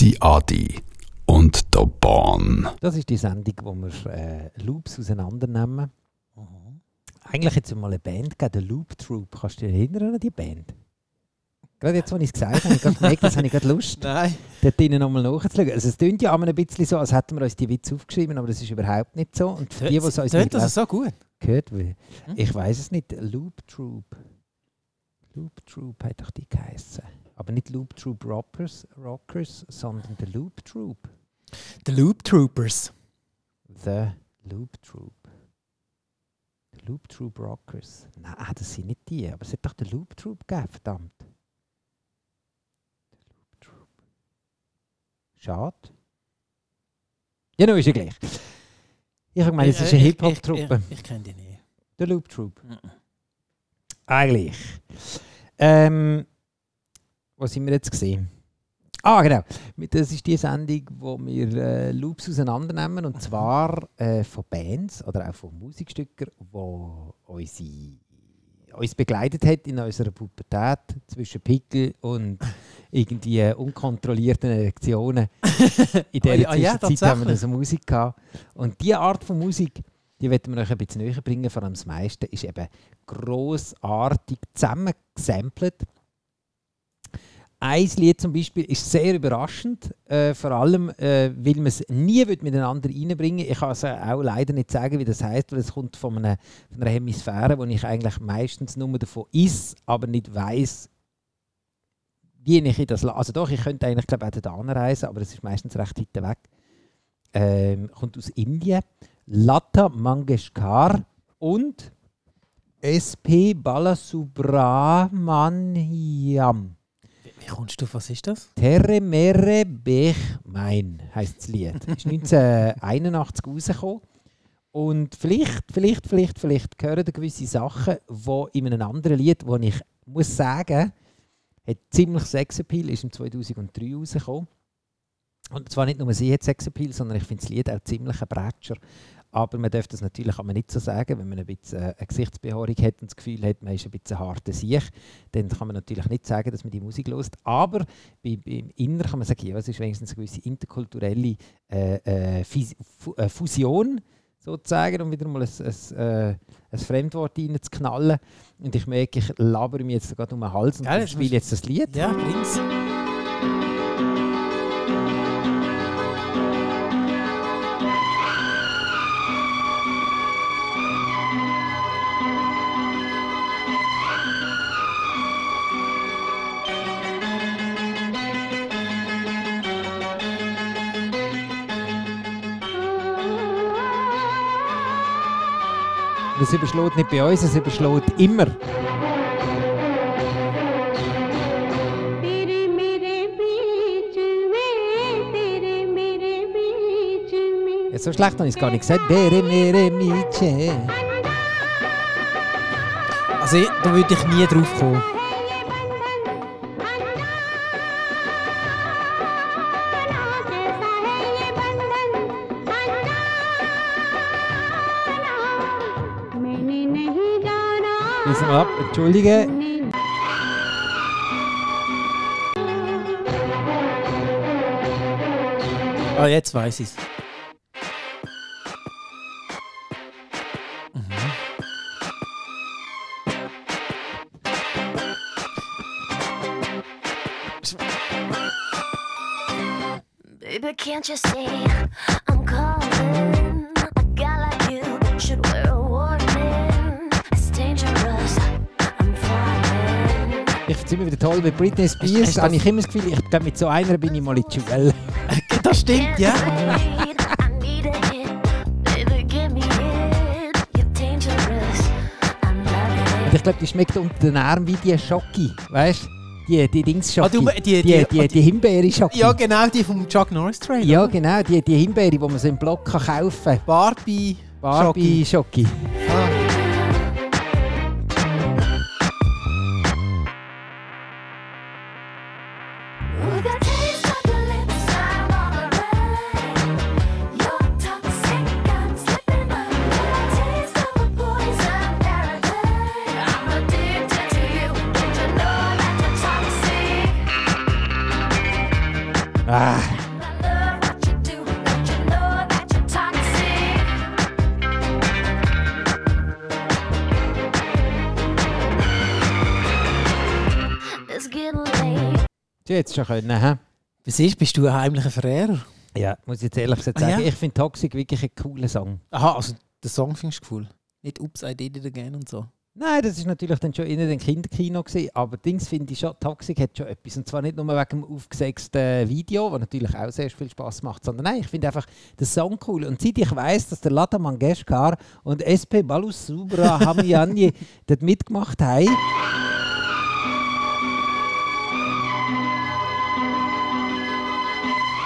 die Adi und der Bahn. Das ist die Sendung, wo wir äh, Loops auseinandernehmen. Eigentlich hat es mal eine Band gegeben, der Loop Troop. Kannst du dich erinnern an die Band? Gerade jetzt, als ich es gesagt habe, habe ich gerade gemerkt, das habe ich gerade Lust, Nein. dort drinnen nochmal nachzuschauen. Also es klingt ja immer ein bisschen so, als hätten wir uns die Witze aufgeschrieben, aber das ist überhaupt nicht so. Und für die, die es uns nicht das so gut? gehört Hm? ich weiß es nicht, Loop Troop. Loop Troop hat doch die geheißen. Aber nicht Loop Troop Rockers, Rockers sondern der Loop Troop. The Loop Troopers. The Loop Troop. The Loop Troop Rockers. Nein, ah, das sind nicht die, aber es hat doch den Loop Troop gegeben, verdammt. Der Loop Troop. Schade. Ja, nun ist ja gleich. Ich gemeint, es ist eine Hip-Hop-Truppe. Ich, ich, ich kenne die nicht. Der Loop Troop. Mhm. Eigentlich. Ähm, was sind wir jetzt gesehen? Ah, genau. Das ist die Sendung, wo wir äh, Loops auseinandernehmen. Und zwar äh, von Bands oder auch von Musikstücken, die unsere, uns begleitet hat in unserer Pubertät zwischen Pickel und irgendwie unkontrollierten Erektionen. In Oh dieser ja, ja, Zwischenzeit haben wir tatsächlich. so Musik gehabt. Und diese Art von Musik, die wollen wir euch ein bisschen näher bringen. Vor allem das meiste ist eben grossartig zusammengesampelt. Ein Lied zum Beispiel ist sehr überraschend, äh, vor allem, äh, weil man es nie miteinander reinbringen Ich kann es auch leider nicht sagen, wie das heißt, weil es kommt von einer, von einer Hemisphäre, wo ich eigentlich meistens nur davon ist, aber nicht weiß, wie ich das la- Also doch, ich könnte eigentlich glaube ich, auch reisen, aber es ist meistens recht weit weg. Ähm, kommt aus Indien. Lata Mangeshkar und SP Balasubramaniam. Wie, kommst du, was ist das? Terre Mere Bech Mein heisst das Lied. Ist 1981 rausgekommen. Und vielleicht, vielleicht, vielleicht, vielleicht gehören da gewisse Sachen, die in einem anderen Lied, wo ich muss sagen, hat ziemlich Sexappeal, ist im 2003 rausgekommen. Und zwar nicht nur sie hat Sexappeal, sondern ich finde das Lied auch ziemlich ein Bretscher. Aber man darf das natürlich kann man nicht so sagen, wenn man ein bisschen äh, eine Gesichtsbehaarung hat und das Gefühl hat, man ist ein bisschen harter Siech, dann kann man natürlich nicht sagen, dass man die Musik lost. Aber bei, beim Inner kann man sagen, ja, es ist wenigstens eine gewisse interkulturelle äh, äh, äh, Fusion sozusagen, um wieder mal ein, ein, äh, ein Fremdwort reinzuknallen. Und ich merke, ich labere mir jetzt gerade um den Hals und das spiele jetzt das Lied. Ja, links. Es überschlägt nicht bei uns, es überschlägt immer. Ja, so schlecht habe ich es gar nicht gesagt. Also, da würde ich nie drauf kommen. Wir ab. Entschuldige. Ah, jetzt weiß ich es. Baby, can't you see finde es immer wieder toll, mit Britney Spears du habe das- ich immer das Gefühl, ich glaube, mit so einer bin ich mal in die Schule. Das stimmt, ja. Ich glaube, die schmeckt unter den Armen wie die Schocki, weißt du? Die, die Dings Ah, du, die- die, die- die, die, Himbeere-Schocki. Ja, genau, die vom Chuck Norris Trailer. Ja, genau, die, die Himbeere, die man so im Block kann kaufen kann. Barbie. Barbie-Schocki. Ah. Du hättest schon können, hä? Was ist? Bist du ein heimlicher Verehrer? Ja, muss ich jetzt ehrlich gesagt Ah, sagen, ja? ich finde Toxic wirklich einen coolen Song. Aha, also den Song findest du cool. Nicht Ups, I did it again und so. Nein, das ist natürlich dann schon in den Kinderkino gewesen, aber Dings finde ich schon, Toxic hat schon etwas. Und zwar nicht nur wegen dem aufgesetzten Video, was natürlich auch sehr viel Spaß macht, sondern nein, ich finde einfach den Song cool. Und seit ich weiß, dass der Lata Mangeshkar und SP Balusubra Hamiani dort mitgemacht haben,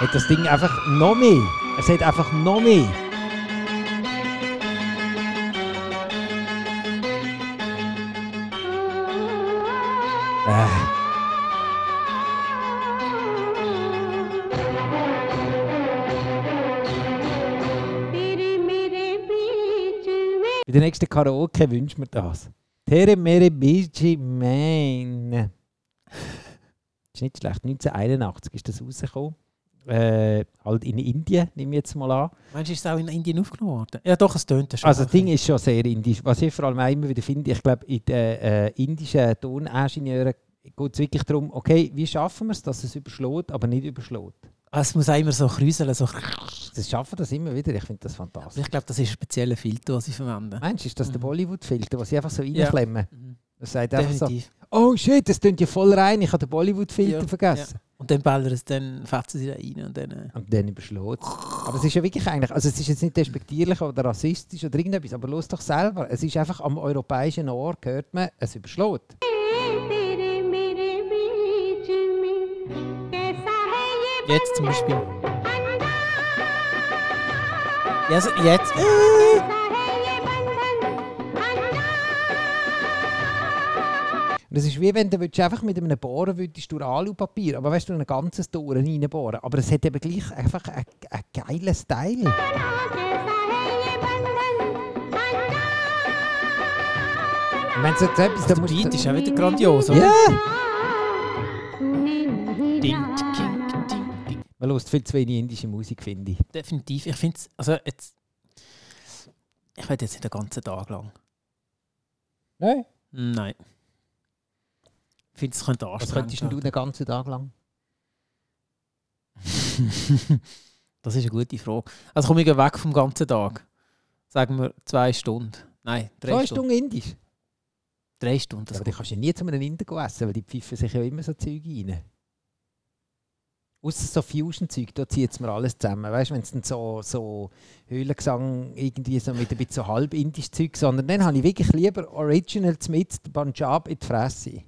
hat das Ding einfach noch mehr. Es hat einfach noch mehr. Äh. Bei der nächsten Karaoke wünscht mir das. Tere mere bici mein. Ist nicht schlecht. 1981 ist das rausgekommen. Äh, halt in Indien, nehme ich jetzt mal an. Meinst du, ist es auch in Indien aufgenommen worden? Ja, doch, es tönt schon. Also das Ding ist schon sehr indisch. Was ich vor allem auch immer wieder finde, ich glaube, in den äh, indischen Toningenieuren geht es wirklich darum, okay, wie schaffen wir es, dass es überschlägt, aber nicht überschlägt. Ah, es muss auch immer so kräuseln. So. Sie schaffen das immer wieder, ich finde das Aber fantastisch. ich glaube, das ist ein spezieller Filter, den sie verwenden. Meinst du, ist das der Mhm. Bollywood-Filter, den sie einfach so Ja. reinklemmen? Mhm. Das sagt einfach so, Definitiv. oh shit, das klingt ja voll rein, ich habe den Bollywood-Filter Ja, vergessen. Und dann ballern es, dann fetzen sie da rein und dann... Äh, und dann überschlägt es. Aber es ist ja wirklich eigentlich, also es ist jetzt nicht despektierlich oder rassistisch oder irgendetwas, aber los doch selber. Es ist einfach am europäischen Ohr hört man, es überschlägt. Jetzt zum Beispiel. Ja, also jetzt. Das ist wie wenn du einfach mit einem Bohren würdest durch Alupapier, aber weißt du, ein ganzes Tor reinbohren. Aber es hat eben gleich einfach einen, einen geilen Style. Wenn es jetzt etwas, dann also musst du... ist auch wieder grandios, oder? Ja! Man hört viel zu wenig indische Musik, finde ich. Definitiv. Ich finde es... Also jetzt... Ich werde jetzt nicht den ganzen Tag lang. Nein? Nein. Ich finde, es könnte Was anstrengend könntest denn du den ganzen Tag lang? Das ist eine gute Frage. Also komme ich weg vom ganzen Tag. Sagen wir zwei Stunden. Nein, drei Zwei Stunden. Stunden indisch. Drei Stunden. Das aber die kannst du ja nie zu einem Inder essen, weil die pfeifen sich ja immer so Zeug rein. Außer so Fusion-Zeug, da zieht es mir alles zusammen. Weißt du, wenn es dann so, so Höhlengesang irgendwie so mit ein bisschen so halb indisch Zeug, sondern dann habe ich wirklich lieber Originals mit Punjab in die Fresse.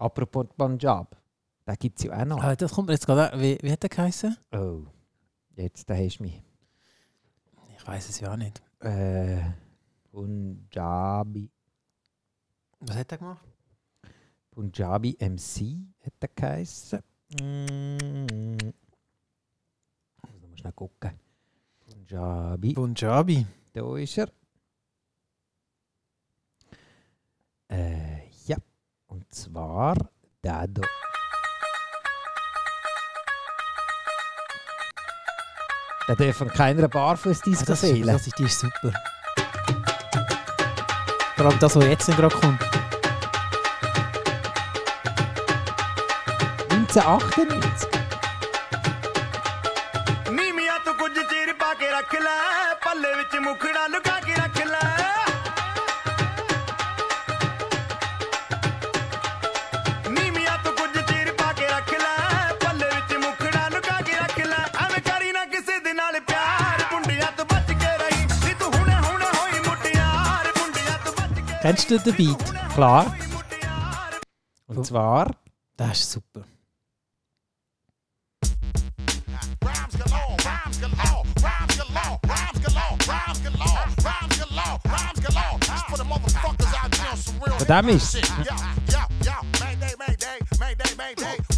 Apropos Punjab, da gibt es ja auch noch. ah, das kommt mir jetzt gerade. Wie, wie hat der geheißen? Oh, jetzt, da hast du mich. Ich weiß es ja auch nicht. Äh, Punjabi. Was hat er gemacht? Punjabi MC hat er geheißen. Mm. Ich muss schnell gucken. Punjabi, Punjabi. da ist er. Äh, und zwar da da. Da dürfen keiner Barfußdisco Ah, das, fehlen. das ist, die ist super. Vor allem das, was jetzt gerade kommt. 1998. ਨੀਮੀਆਂ ਤੋਂ ਕੁਝ ਚਿਰ ਪਾ ਕੇ ਰੱਖ ਲੈ ਪੱਲੇ ਵਿੱਚ ਮੁਖੜਾ ਲੁਕਾ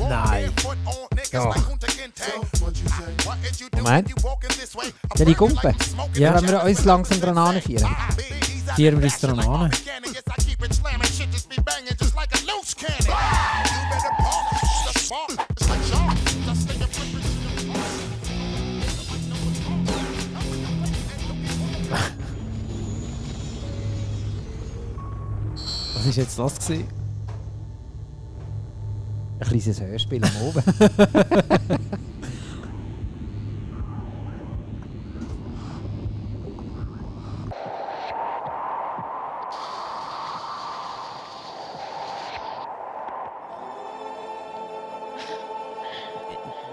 Nein. barefoot on niggas Ja. like Kunta Kinte. What you say? What is you doing? Moment. You walking this way? I'm Soll ich running gumpen? Ja, wenn wir uns langsam dran anführen. Tiram vi stranone. Was war jetzt das? Gewesen? Ein kleines Hörspiel am Oben.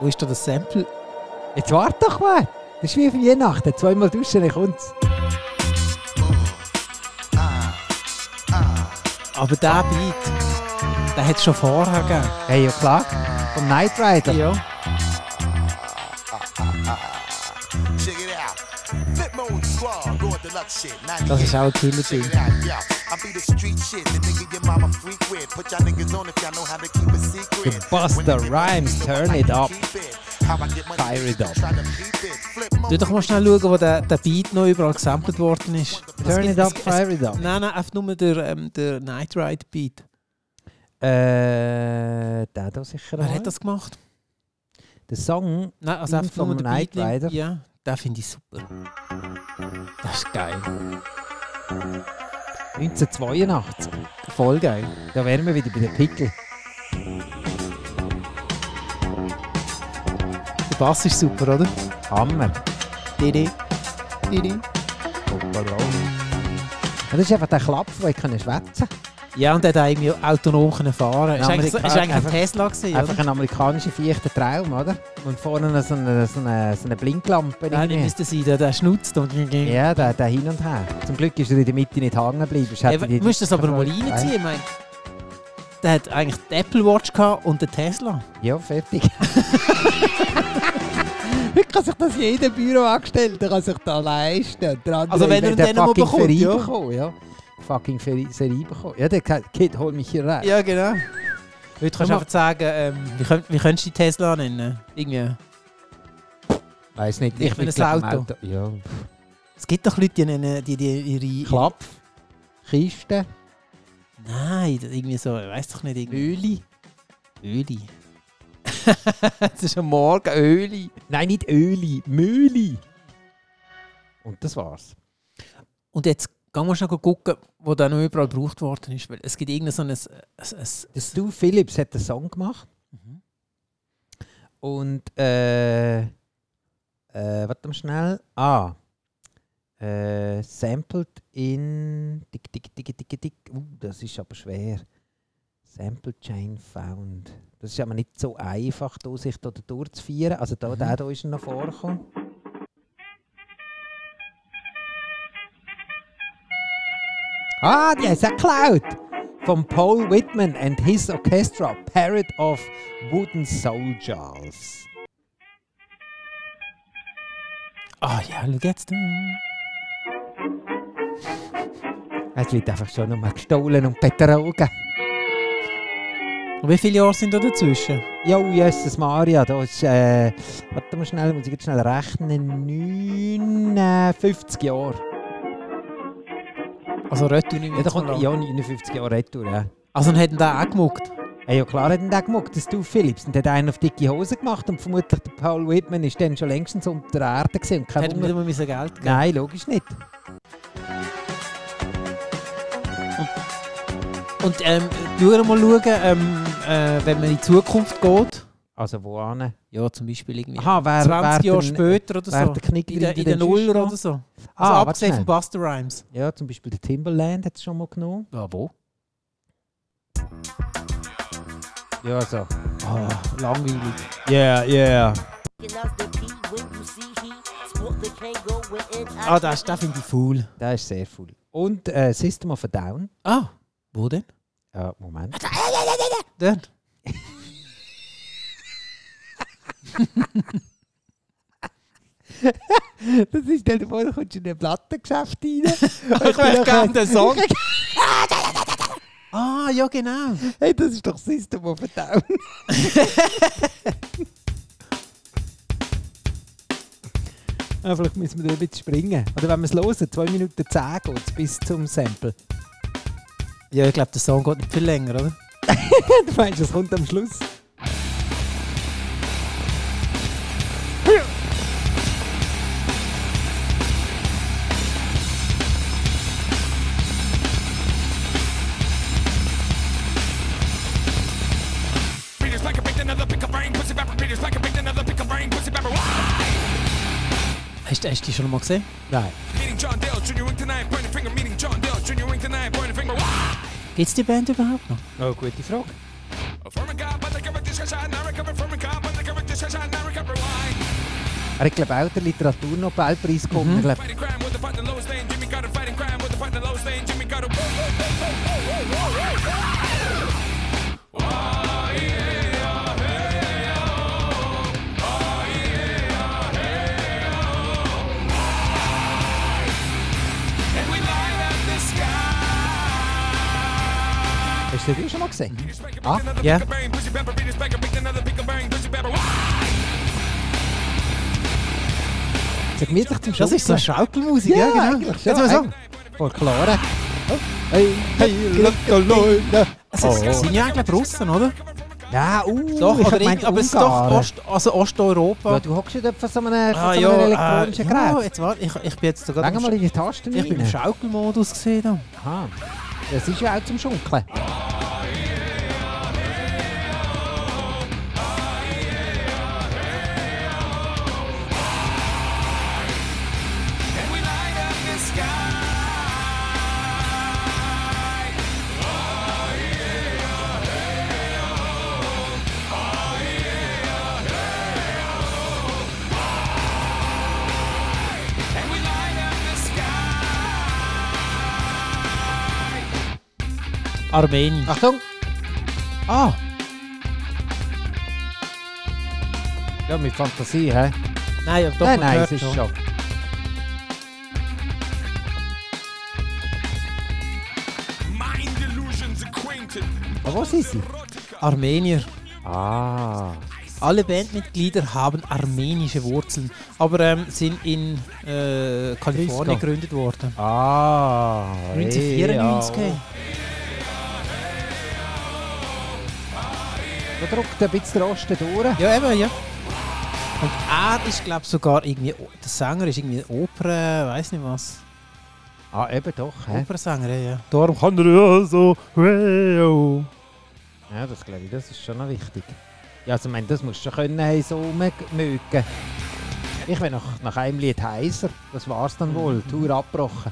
ist da das Sample? Jetzt warte doch mal. Das ist wie für Weihnachten. Zweimal duschen, dann kommt's. Aber der Beat, der hat es schon vorher gegeben. Hey, ja klar. Vom Knight Rider. Ja. Check it out. Flip mode squad, Lord Deluxe shit. 98. Das ist auch ein Check Ding. Be the street shit, the nigga your mama freak with. Put y'all niggas on if y'all know how to keep a secret. The Rhymes, turn it up. Fire it up. Tu doch mal schnell schauen, wo der, der Beat noch überall gesampelt worden ist. Turn it up, fire it up. Nein, nein, einfach nur der, ähm, der Night Ride Beat. Äh, der da sicher Wer hat das gemacht? Der Song, Nein, also einfach nur der Knight Beat. Rider. Ja, den finde ich super. Das ist geil. 1982. Voll geil. Da wären wir wieder bei den Pickel. Der Bass ist super, oder? Hammer. Didi. Didi. Das ist einfach der Klapp, wo ich schwätzen kann. Ja, und der hat auch irgendwie autonom können fahren. Ist Ja, eigentlich, ist ein Tesla gewesen, Einfach oder? ein amerikanischer vierter Traum, oder? Und vorne noch so eine, so eine, so eine Blinklampe. Nein, irgendwie. müsste sein, der, der schnutzt. Und Ja, der, der hin und her. Zum Glück ist er in der Mitte nicht hängen geblieben. Ja, du musst das aber mal reinziehen. Ich meine, der hat eigentlich die Apple Watch gehabt und den Tesla. Ja, fertig. Wie kann sich das jeder Büroangestellte kann sich da leisten? Der Also wenn er den mal fucking bekommt, ja. bekommen, ja. Fucking Serie bekommen. Ja, der Kid, hol mich hier rein. Ja, genau. Heute kannst du einfach sagen, ähm, wie, könnt, wie könntest du die Tesla nennen? Irgendwie. Weiß nicht. Ich bin bin ein im Auto. Ja. Es gibt doch Leute, die nennen die, die ihre... Klapp. Kiste. Nein, irgendwie so, ich weiß doch nicht. Irgendwie. Öli. Öli. es ist am Morgen Öli. Nein, nicht Öli. Mühli. Und das war's. Und jetzt gehen wir schnell gucken, wo der noch überall gebraucht worden ist. Weil es gibt irgendein so ein... ein, ein Der Stu Phillips hat einen Song gemacht. Mhm. Und äh, äh, warte mal schnell. Ah. Äh, sampled in. Dick, dick, dick, dick, dick. Uh, das ist aber schwer. Sample Chain Found. Das ist aber nicht so einfach, da sich da durchzuführen. Also da, der da ist er noch vorgekommen. Ah, die ist ja geklaut! Von Paul Whitman and his orchestra, Parrot of Wooden Soldiers. Ah ja, schau jetzt. Es wird einfach schon nochmal gestohlen und betrogen. Und wie viele Jahre sind da dazwischen? Jo, Jesus Maria, da ist, äh, warte mal schnell, muss ich jetzt schnell rechnen, 59 Jahre. Also Retour nicht Ja, da kommt, ja, 59 Jahre retour, ja. Also dann hätten der auch gemuckt. Hey, ja klar hat ihn der gemacht, das du Philips. Und hat einen auf dicke Hose gemacht und vermutlich der Paul Whitman ist dann schon längstens unter der Erde. Und Wunder. nicht mal müssen Geld geben Nein, logisch nicht. Und ähm, schauen mal schauen, ähm, äh, wenn man in die Zukunft geht. Also wo an? Ja, zum Beispiel irgendwie Aha, wer, 20 wer Jahre den- später oder so. der Knickli In, der- in den Nuller oder so. Also Ah, abgesehen von Buster Rhymes. Ja, zum Beispiel der Timberland hat es schon mal genommen. Ja, wo? Ja, so. Ah, langweilig. Yeah, yeah. Ah, das, das finde ich cool. Der ist sehr cool. Und äh, System of a Down. Ah, wo denn? Ja, Moment. Dort. Das ist dann vor, du kommst in ein Plattengeschäft rein. Ich möchte gerne den Song. ah, ja genau. Hey, das ist doch System of a Down. ah, vielleicht müssen wir da ein bisschen springen. Oder wenn wir es hören, 2 Minuten 10 geht es bis zum Sample. Ja, ich glaube, der Song geht nicht viel länger, oder? du meinst, es kommt am Schluss. Hast, hast du die schon mal gesehen? Nein. Gibt es die Band überhaupt noch? Oh, gute Frage. Er hat, glaube ich, auch den Literaturnobelpreis bekommen. Ich glaube, hast du den schon mal gesehen? Ah, Ja. so gemütlich zum Das ist so. Schaukelmusik, Ja, ja, genau. Jetzt mal so. Folklore. Oh. Hey, hey, look, Leute. Es ist- sind ja eigentlich Russen, oder? Ja, uh, Doch, hab gemeint, aber es ist doch. Ost, also Osteuropa. Ja, du hockst ja dort von so einem, Ah, so ja, äh, elektronischen ja, Gerät. jetzt warte, ich, ich bin jetzt sogar im mal in die Tasten ich bin im rein. Schaukelmodus gesehen. Aha. Das ist ja auch zum Schunkeln. Armenien. Achtung! Ah, Ja, mit Fantasie, hä? nein, aber doch nein, nein, es ist schon. schon. Aber wo sind sie? Armenier. Ah. Alle Bandmitglieder haben armenische Wurzeln, aber ähm, sind in äh, Kalifornien gegründet worden. Ah. 1994. Ja. Da drückt ein bisschen der Osten durch. Ja, eben, ja. Und er ist, glaube ich, sogar irgendwie, der Sänger ist irgendwie Oper, weiß nicht was. Ah, eben doch. Hä? Opernsänger, ja. Darum kann er ja so, oh. Ja, das glaube ich, das ist schon noch wichtig. Ja, also ich meine, das musst du schon können, hey, so mögen. Ich bin nach, nach einem Lied heiser. Das war's dann wohl. Tour abgebrochen.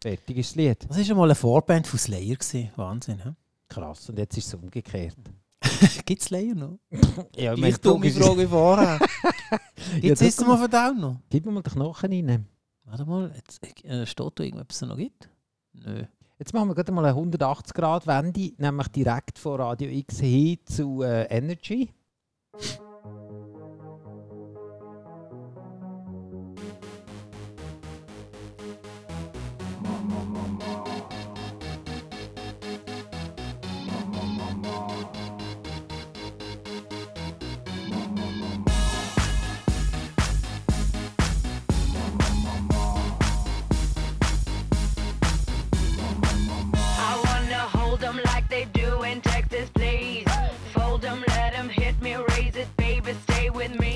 Fertig ist das Lied. Das war schon mal eine Vorband von Slayer. Gewesen. Wahnsinn, hä? Krass. Und jetzt ist es umgekehrt. Gibt es Slayer noch? Ja, ich meine, dumme Frage vorher. Es Ja, System of a Down noch? Gib mir mal den Knochen rein. Warte mal, jetzt, äh, steht da irgendwas, es noch gibt? Nö. Jetzt machen wir gerade mal eine 180-Grad-Wende, nämlich direkt von Radio X hin zu äh, Energy.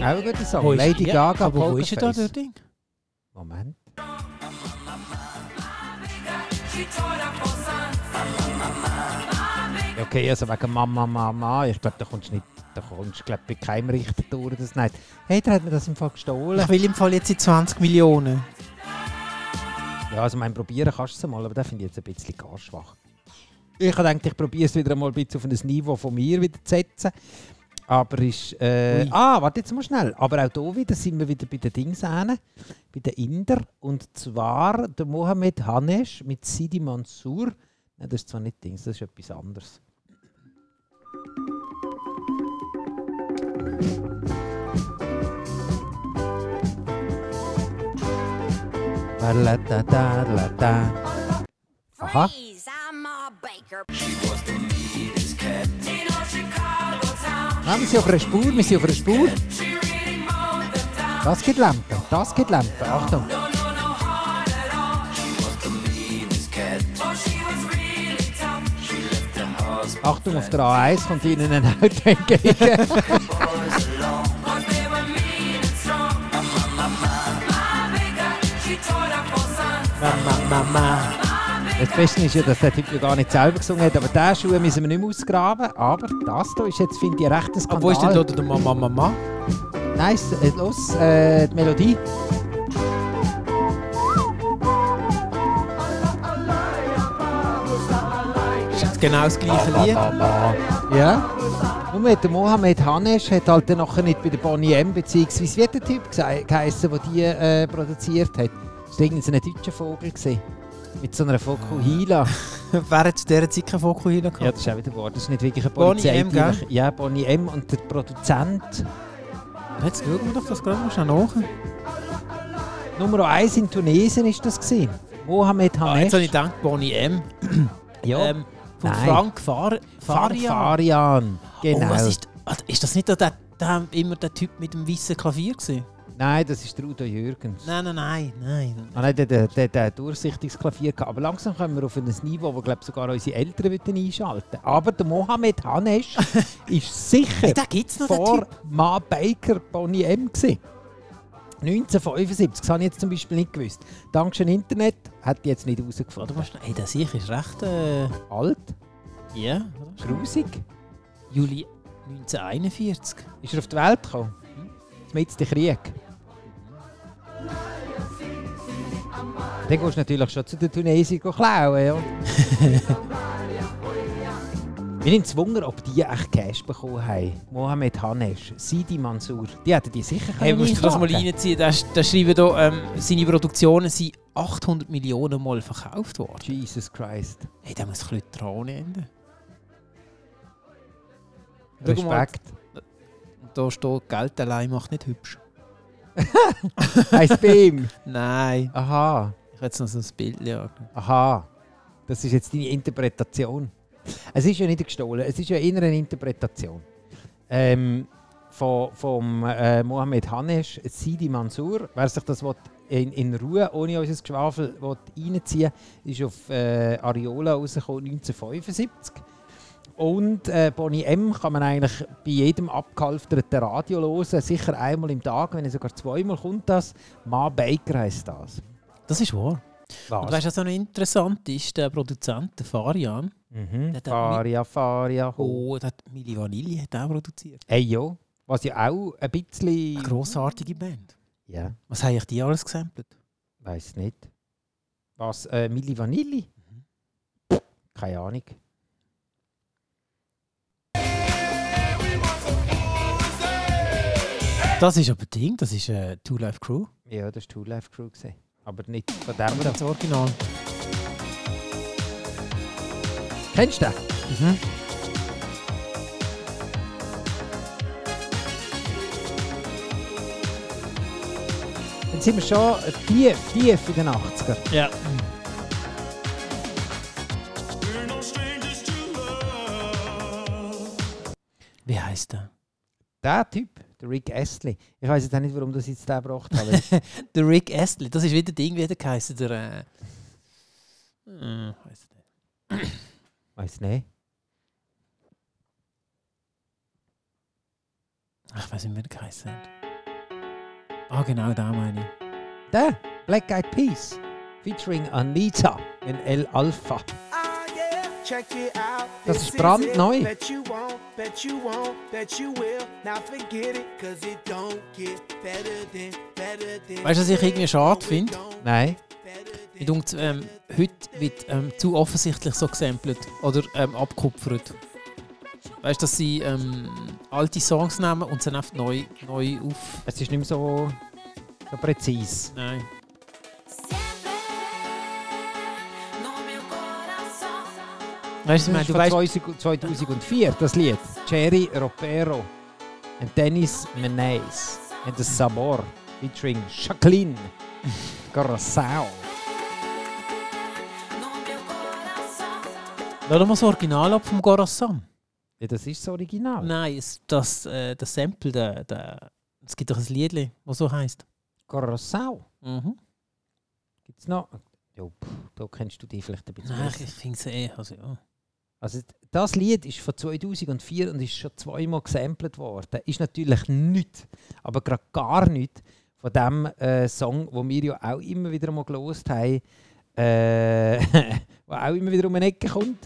Auch ein guter Song. Wo ist- Lady ja, Gaga, Aber wo ist er da, der Ding? Moment. Okay, also wegen Mama, Mama. Ich glaube, da kommst du nicht, da kommst du glaub, bei keinem Richter durch. Das nicht. Hey, der hat mir das im Fall gestohlen. Ich will im Fall jetzt die 20 Millionen. Ja, also mein probieren kannst du es mal, aber das finde ich jetzt ein bisschen gar schwach. Ich gedacht, ich probiere es wieder mal ein bisschen auf ein Niveau von mir wieder zu setzen. Aber ist. Äh, ah, warte jetzt mal schnell. Aber auch hier wieder sind wir wieder bei den Dings hin, bei den Inder. Und zwar der Mohammed Hanesh mit Sidi Mansour. Nein, das ist zwar nicht Dings, das ist etwas anderes. Aha. Ah, wir sind auf einer Spur, wir sind auf einer Spur. Das geht Lampe, das geht Lampe. Achtung. Achtung, auf der A1 kommt Ihnen ein Auto entgegen. Mama, Mama. Das Beste ist ja, dass der Typ ja gar nicht selber gesungen hat, aber diesen Schuh müssen wir nicht mehr ausgraben. Aber das hier ist jetzt, finde ich, recht ein Aber Skandal. wo ist denn da der Mama Mama? Nice, äh, los, äh, die Melodie. Ist genau das gleiche Lied? Ja. Nur mit dem Mohamed Hanesh hat halt dann nachher nicht bei der Bonnie M, beziehungsweise wie der Typ geheissen, der die äh, produziert hat? Das war irgendein deutscher Vogel. Gewesen. Mit so einer Fokuhila. Wer hat zu dieser Zeit keinen Fokus hier gehabt? Ja, das ist auch wieder wahr. Das ist nicht wirklich eine Bonnie Polizei. M, gell? einfach- Ja, Bonnie M. Und der Produzent. Jetzt schauen wir doch das gerade mal schnell nach. Nummer 1 in Tunesien ist das gewesen. Mohamed Ah, Hanesh. jetzt habe ich gedacht, Bonnie M. ja. Ähm, von Nein. Frank Far Far Farian. Farian. Genau. Oh, was ist, ah, ist das nicht der, der, der, immer der Typ mit dem weißen Klavier gewesen? Nein, das ist der Udo Jürgens. Nein, nein, nein, nein. Ah, nein, der, der, der, der durchsichtiges Klavier gehabt. Aber langsam kommen wir auf ein Niveau, wo glaub, sogar unsere Eltern würden einschalten Aber der Mohamed Hanesh ist sicher Hey, da gibt es noch vor. Ma Baker Bonnie M. Gewesen. 1975, das habe ich jetzt zum Beispiel nicht gewusst. Dank dem Internet hat die jetzt nicht herausgefunden. schnell. Hey, der Sieg ist recht... Äh, Alt, ja, grusig. Juli 1941. Ist er auf die Welt gekommen? Mit dem Krieg. Dann gehst du natürlich schon zu den Tunesiern klauen, ja. Wir sind gezwungen, ob die echt Cash bekommen haben. Mohamed Hanesh, Sidi Mansour, die hätten die sicher Hey, können musst du das mal reinziehen? Da, da schreiben hier, ähm, seine Produktionen sind 800 Millionen Mal verkauft worden. Jesus Christ. Hey, da muss ein bisschen Tränen enden. Respekt. Da steht, Geld allein macht nicht hübsch. Heißt bei ihm. Nein. Aha, Ich habe jetzt noch so ein Bild angeschaut. aha. Das ist jetzt deine Interpretation. Es ist ja nicht gestohlen, es ist ja eher eine Interpretation. Ähm, von, vom äh, Mohamed Hanesh, Sidi Mansour. Wer sich das will, in, in Ruhe, ohne unser Geschwafel, will reinziehen will, ist auf äh, Ariola rausgekommen, 1975. Und äh, Bonnie M kann man eigentlich bei jedem abgehalfterten Radio hören, sicher einmal im Tag, wenn nicht sogar zweimal kommt das. Ma Baker heisst das. Das ist wahr. Was? Und weißt du, was noch interessant ist? Der Produzent, der Farian, Mhm. Der hat Faria, Faria, oh, der hat Milli Vanilli hat auch produziert. Hey, ja. Was ja auch ein bisschen. Eine grossartige Band. Ja, Was haben ich die alles gesampelt? weiß nicht. Was? Äh, Milli Vanilli? Mhm. Keine Ahnung. Das ist aber Ding, das ist äh, Two Life Crew. Ja, das war Two Life Crew. Gewesen. Aber nicht von dem. da. Das Original. Kennst du den? Mhm. Dann sind wir schon tief, tief in den 80er. Ja. Wie heißt der? Der Typ, der Rick Astley. Ich weiß jetzt auch nicht, warum das jetzt den gebracht habe. Der Rick Astley. Das ist wieder Ding, wie der geheißen. Der. Äh, äh, weiss nicht. weiß nicht. Ach, Ich weiß nicht, wie der geheißen hat. Ah, genau, da meine ich. Der, Black Eyed Peas. Featuring Anita in El Alpha. Das ist brandneu. Weißt du, was ich irgendwie schade finde? Nein. Ich denke, ähm, heute wird ähm, zu offensichtlich so gesampelt oder ähm, abgekupfert. Weißt du, dass sie ähm, alte Songs nehmen und sie einfach neu, neu auf. Es ist nicht mehr so, so präzise. Nein. Weißt du, Das ist du von weißt, 2000 2004, das Lied. Jerry Ropero und Dennis Menes und The Sabor featuring Jacqueline Corazao. Lass mal das Original ab vom Gorassam. Ja, das ist das Original. Nein, das, äh, das Sample, der, der, es gibt doch ein Lied, das so heisst. Corazao. Mhm. Gibt es noch? Ja, pff, da kennst du die vielleicht ein bisschen Nein, besser. ich finde es eh. Also, ja. Also das Lied ist von 2004 und ist schon zweimal gesampelt worden. Ist natürlich nichts, aber gerade gar nichts von dem äh, Song, wo wir ja auch immer wieder mal gelost haben, Äh, wo auch immer wieder um eine Ecke kommt.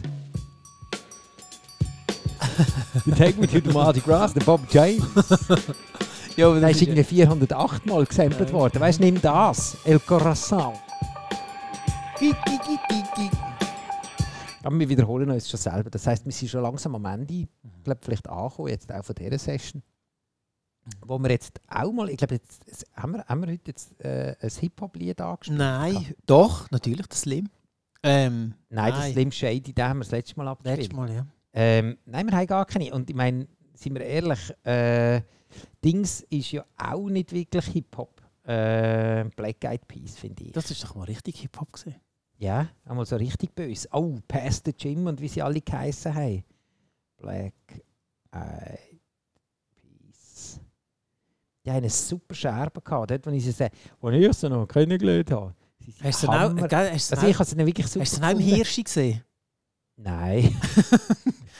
You take me to the Mardi Gras, der Bob James. Ja, aber das ist irgendwie 408 Mal gesampelt worden. Weißt du, nimm das. El Corazon. Gi, gi, gi, gi, gi. Aber wir wiederholen uns schon selber. Das heisst, wir sind schon langsam am Ende. Ich glaube, vielleicht angekommen, jetzt auch von dieser Session. Wo wir jetzt auch mal, ich glaube, jetzt, haben, wir, haben wir heute jetzt äh, ein Hip-Hop-Lied angespielt? Nein, doch, natürlich, das Slim. Ähm, Nein, das Nein. Slim Shady, den haben wir das letzte Mal abgespielt. letztes Mal, ja. Ähm, nein, wir haben gar keine. Und ich meine, sind wir ehrlich, äh, Dings ist ja auch nicht wirklich Hip-Hop. Äh, Black Eyed Peas, finde ich. Das ist doch mal richtig Hip-Hop gesehen. Ja, einmal so richtig böse. Oh, Past the Gym und wie sie alle geheissen haben. Black Eyed Peas. Die haben eine super Scherbe gehabt. Dort, wo ich sie, wo ich sie noch kennengelernt habe. Hast du auch, gell, hast Also dann ich habe sie dann wirklich super hast du auch im. Hirschi gesehen? Nein.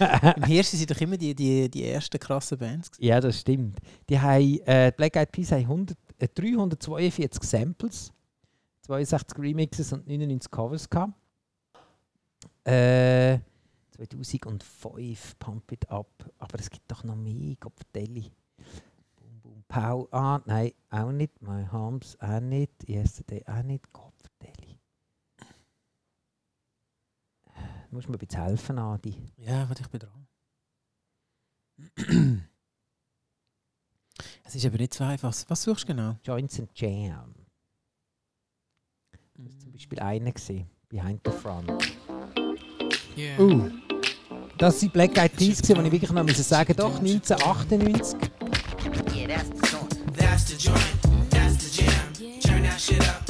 Im Hirschi sind doch immer die, die, die ersten krassen Bands. gewesen. Ja, das stimmt. Die haben, äh, Black Eyed Peas haben 100, äh, 342 Samples, 62 Remixes und 99 Covers gehabt. Äh, 2005 Pump It Up. Aber es gibt doch noch mehr, Kopfdelli. Boom Boom Pow. Ah, nein, auch nicht. My Arms auch nicht. Yesterday auch nicht. Kopfdelli. Du musst mir ein bisschen helfen, Adi. Ja, warte, ich bin dran. es ist aber nicht so einfach. Was suchst du genau? Joints and Jam. Das war zum Beispiel einer gesehen. Behind the Front. Uh. Das sind Black Eyed Peas, gewesen, wo ich wirklich noch müssen sagen doch 1998. That's the joint, that's the jam. Turn that shit up,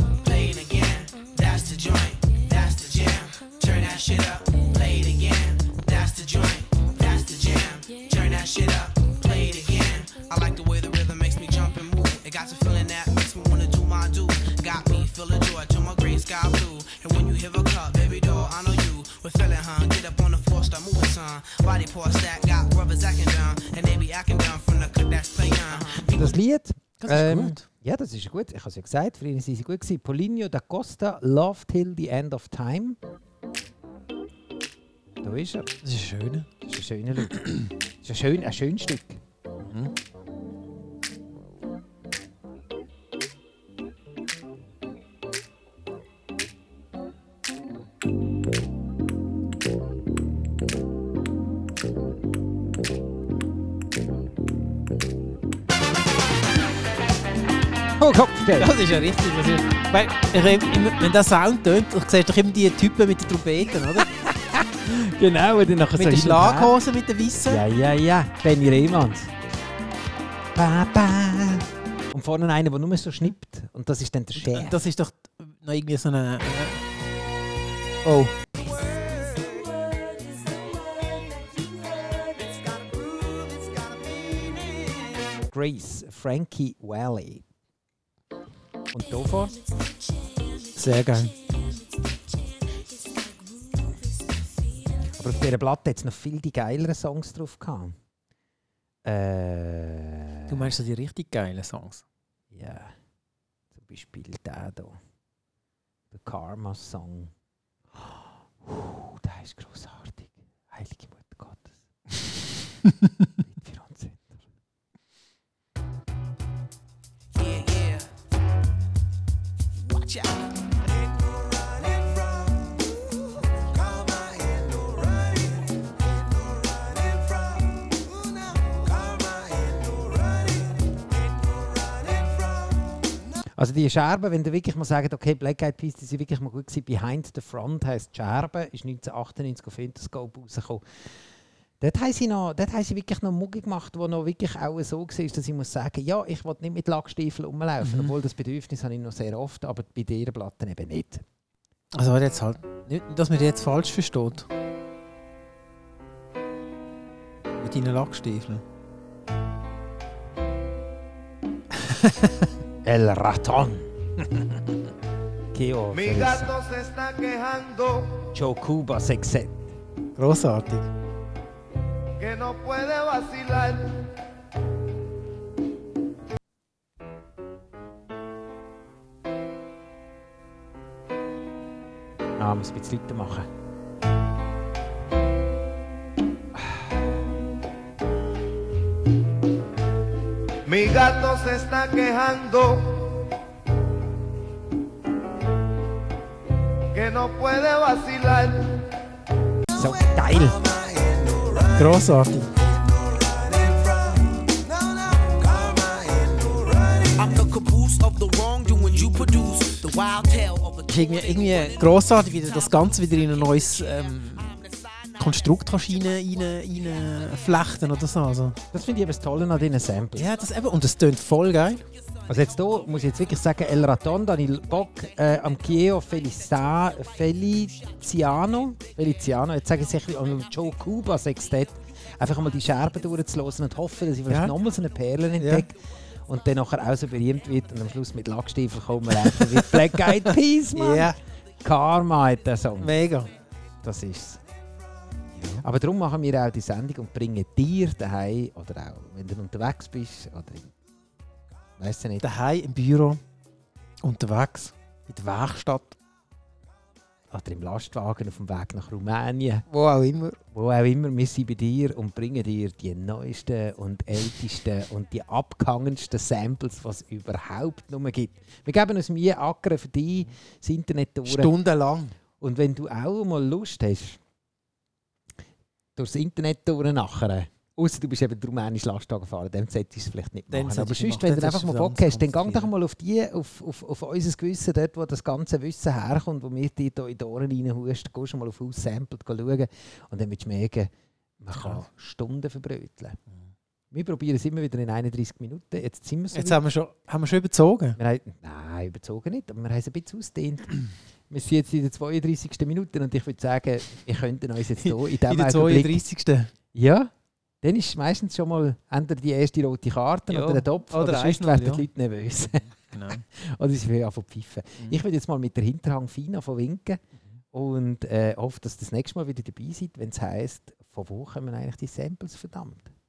Das Lied. Das ist ähm, gut. Ja, das ist gut. Ich habe es ja gesagt, für ihn sind sie gut gewesen. Polinio da Costa, Love Till the End of Time. Da ist er. Das ist schön. Das ist ein schöner Look. Das ist ein, schön, ein schönes Stück. Oh, Kopfgeld. Das ist ja richtig. Weil, ich, immer, wenn der Sound tönt, du siehst doch immer die Typen mit den Trompeten, oder? Genau, und dann nachher mit so her. Schlaghosen, mit den Weissen. Ja, ja, ja. Benny Rehmanns. Ba, ba. Und vorne einer, der nur so schnippt. Und das ist dann der Chef. Das ist doch noch irgendwie so eine. Oh. Grace, Frankie Valley. Und davor? Sehr geil. Aber auf dieser Platte hat es noch viel die geileren Songs drauf gehabt. Äh, Du meinst so die richtig geilen Songs? Ja. Zum Beispiel der hier. Der Karma Song. Uh, der ist großartig. Heilige Mutter Gottes. Also die Scherben, wenn ihr wirklich mal sagt, okay, Black Eyed Peas, die sind wirklich mal gut gewesen, Behind the Front heisst Scherben, ist 1998 auf Interscope rausgekommen. Dort haben sie, noch, dort haben sie wirklich noch Mucke gemacht, wo noch wirklich auch so war, dass ich muss sagen, ja, ich will nicht mit Lackstiefeln rumlaufen, Mhm. obwohl das Bedürfnis habe ich noch sehr oft, aber bei dieser Platte eben nicht. Also jetzt halt. Nicht, dass man die jetzt falsch versteht. Mit deinen Lackstiefeln. El Raton. Keo Mi gato se está quejando Joe Cuba Sextet. Que no puede vacilar. Ah, muss ein bisschen lauter machen. Mi gato se está quejando que no puede vacilar. So, geil. Grossartig. Ist irgendwie, irgendwie grossartig, wie das Ganze wieder in ein neues ähm, Konstrukt kannst rein, rein, rein flechten oder so. Also, Das finde ich eben das Tolle an diesen Samples. ja, das eben, und das tönt voll geil. Also jetzt hier muss ich jetzt wirklich sagen, El Raton, da habe ich Bock äh, am Chievo Felisa, Feliciano, Feliciano, jetzt sage ich es am Joe Cuba Sextett, einfach mal die Scherben durchzulassen und hoffen, dass ich vielleicht Ja. nochmal so eine Perle entdecke. Und dann nachher auch so berühmt wird und am Schluss mit Lackstiefel kommen wir einfach wie Black Eyed Peas, Mann. Ja, Karma hat der Song. mega. Das ist's. Aber darum machen wir auch die Sendung und bringen dir daheim oder auch, wenn du unterwegs bist oder weiss ich nicht, Daheim im Büro, unterwegs, in der Werkstatt, oder im Lastwagen auf dem Weg nach Rumänien, wo auch immer. wo auch immer, wir sind bei dir und bringen dir die neuesten und ältesten und die abgehangensten Samples, was es überhaupt nur gibt. Wir geben uns Mühe, ackern für dich, das Internet durch. Stundenlang. Und wenn du auch mal Lust hast, durchs Internet durchnachen, außer du bist eben der rumänische Lastwagen gefahren, dann solltest du es vielleicht nicht machen. Aber sonst, wenn du einfach mal Bock hast, dann gang doch mal auf, die, auf, auf, auf unser Gewissen, dort wo das ganze Wissen herkommt, wo wir dir hier in die Ohren reinhusten, gehst du mal auf Aussampled schauen und dann wirst du merken, man kann. Stunden verbröteln. Wir probieren es immer wieder in 31 Minuten. Jetzt sind wir so Jetzt haben wir schon, haben wir schon überzogen. Wir haben, nein, überzogen nicht, aber wir haben es ein bisschen ausgedehnt. wir sind jetzt in der 32. Minute und ich würde sagen, wir könnten uns jetzt hier in In diesem der Augenblick... 32. Ja, dann ist meistens schon mal entweder die erste rote Karte Ja, oder der Topf oder oder, sonst 1-0, werden ja. die Leute nervös. Genau. oder sie will anfangen zu pfeifen. Mhm. Ich würde jetzt mal mit der Hinterhang fein anfangen winken und äh, hoffe, dass ihr das nächste Mal wieder dabei seid, wenn es heisst, von wo kommen eigentlich die Samples, verdammt?